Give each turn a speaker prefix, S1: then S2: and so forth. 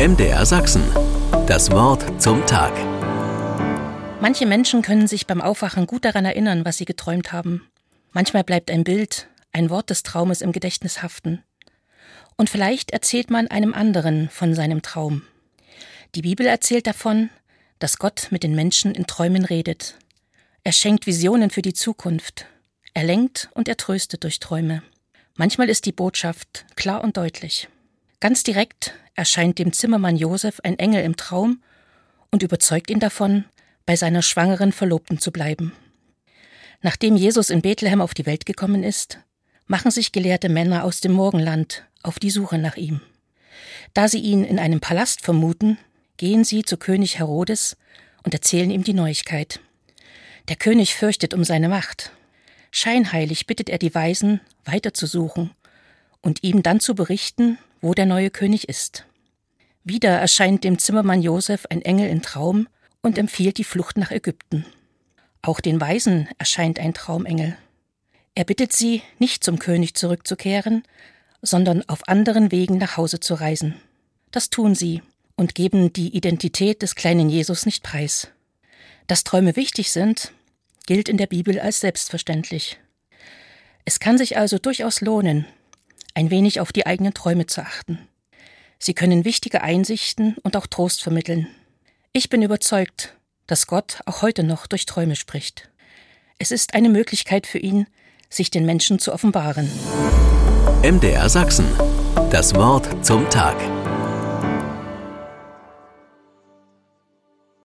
S1: MDR Sachsen. Das Wort zum Tag.
S2: Manche Menschen können sich beim Aufwachen gut daran erinnern, was sie geträumt haben. Manchmal bleibt ein Bild, ein Wort des Traumes im Gedächtnis haften. Und vielleicht erzählt man einem anderen von seinem Traum. Die Bibel erzählt davon, dass Gott mit den Menschen in Träumen redet. Er schenkt Visionen für die Zukunft. Er lenkt und er tröstet durch Träume. Manchmal ist die Botschaft klar und deutlich. Ganz direkt erscheint dem Zimmermann Josef ein Engel im Traum und überzeugt ihn davon, bei seiner schwangeren Verlobten zu bleiben. Nachdem Jesus in Bethlehem auf die Welt gekommen ist, machen sich gelehrte Männer aus dem Morgenland auf die Suche nach ihm. Da sie ihn in einem Palast vermuten, gehen sie zu König Herodes und erzählen ihm die Neuigkeit. Der König fürchtet um seine Macht. Scheinheilig bittet er die Weisen, weiterzusuchen und ihm dann zu berichten, wo der neue König ist. Wieder erscheint dem Zimmermann Josef ein Engel im Traum und empfiehlt die Flucht nach Ägypten. Auch den Weisen erscheint ein Traumengel. Er bittet sie, nicht zum König zurückzukehren, sondern auf anderen Wegen nach Hause zu reisen. Das tun sie und geben die Identität des kleinen Jesus nicht preis. Dass Träume wichtig sind, gilt in der Bibel als selbstverständlich. Es kann sich also durchaus lohnen, ein wenig auf die eigenen Träume zu achten. Sie können wichtige Einsichten und auch Trost vermitteln. Ich bin überzeugt, dass Gott auch heute noch durch Träume spricht. Es ist eine Möglichkeit für ihn, sich den Menschen zu offenbaren.
S1: MDR Sachsen. Das Wort zum Tag.